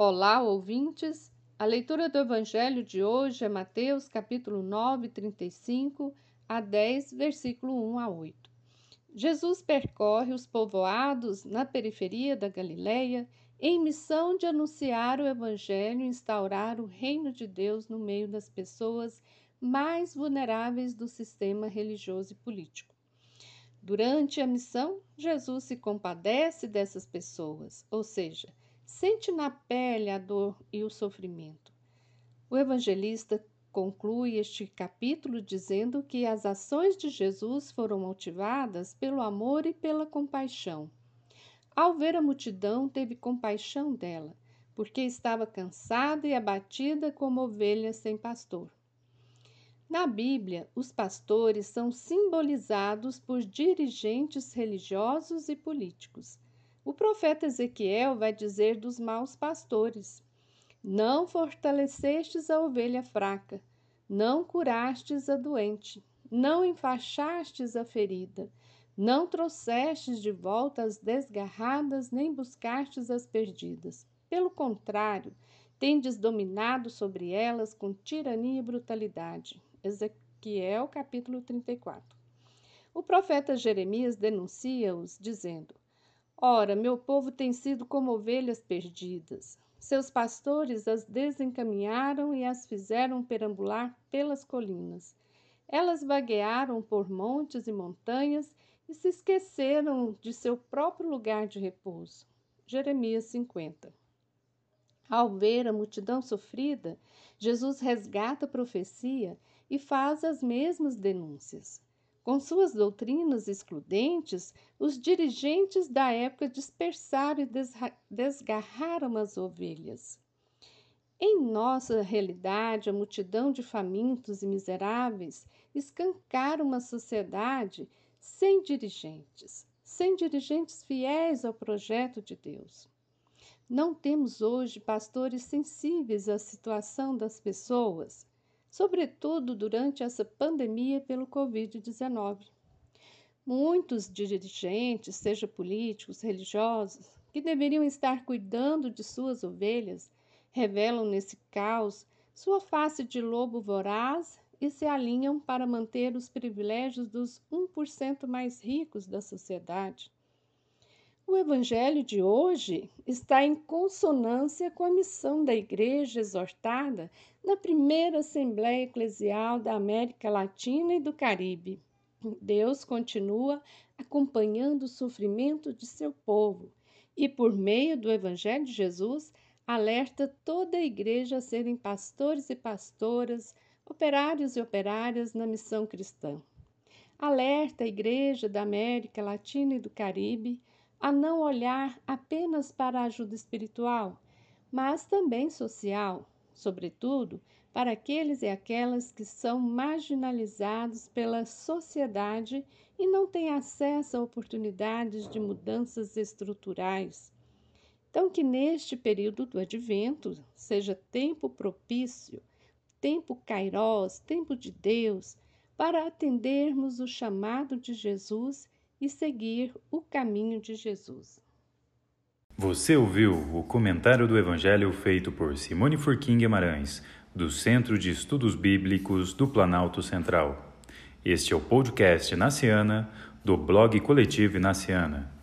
Olá, ouvintes! A leitura do Evangelho de hoje é Mateus capítulo 9, 35 a 10, versículo 1 a 8. Jesus percorre os povoados na periferia da Galileia em missão de anunciar o Evangelho e instaurar o reino de Deus no meio das pessoas mais vulneráveis do sistema religioso e político. Durante a missão, Jesus se compadece dessas pessoas, ou seja, sente na pele a dor e o sofrimento. O evangelista conclui este capítulo dizendo que as ações de Jesus foram motivadas pelo amor e pela compaixão. Ao ver a multidão, teve compaixão dela, porque estava cansada e abatida como ovelha sem pastor. Na Bíblia, os pastores são simbolizados por dirigentes religiosos e políticos. O profeta Ezequiel vai dizer dos maus pastores: Não fortalecestes a ovelha fraca, não curastes a doente, não enfaixastes a ferida, não trouxestes de volta as desgarradas, nem buscastes as perdidas. Pelo contrário, tendes dominado sobre elas com tirania e brutalidade. Ezequiel capítulo 34. O profeta Jeremias denuncia-os, dizendo: Ora, meu povo tem sido como ovelhas perdidas. Seus pastores as desencaminharam e as fizeram perambular pelas colinas. Elas vaguearam por montes e montanhas e se esqueceram de seu próprio lugar de repouso. Jeremias 50. Ao ver a multidão sofrida, Jesus resgata a profecia e faz as mesmas denúncias. Com suas doutrinas excludentes, os dirigentes da época dispersaram e desgarraram as ovelhas. Em nossa realidade, a multidão de famintos e miseráveis escancara uma sociedade sem dirigentes, sem dirigentes fiéis ao projeto de Deus. Não temos hoje pastores sensíveis à situação das pessoas sobretudo durante essa pandemia pelo Covid-19. Muitos dirigentes, seja políticos, religiosos, que deveriam estar cuidando de suas ovelhas, revelam nesse caos sua face de lobo voraz e se alinham para manter os privilégios dos 1% mais ricos da sociedade. O Evangelho de hoje está em consonância com a missão da Igreja exortada na primeira Assembleia Eclesial da América Latina e do Caribe. Deus continua acompanhando o sofrimento de seu povo e, por meio do Evangelho de Jesus, alerta toda a Igreja a serem pastores e pastoras, operários e operárias na missão cristã. Alerta a Igreja da América Latina e do Caribe a não olhar apenas para a ajuda espiritual, mas também social, sobretudo para aqueles e aquelas que são marginalizados pela sociedade e não têm acesso a oportunidades de mudanças estruturais. Então, que neste período do advento seja tempo propício, tempo kairós, tempo de Deus, para atendermos o chamado de Jesus e seguir o caminho de Jesus. Você ouviu o comentário do Evangelho feito por Simone Furquim Guimarães, do Centro de Estudos Bíblicos do Planalto Central. Este é o podcast Naciana, do blog Coletivo Naciana.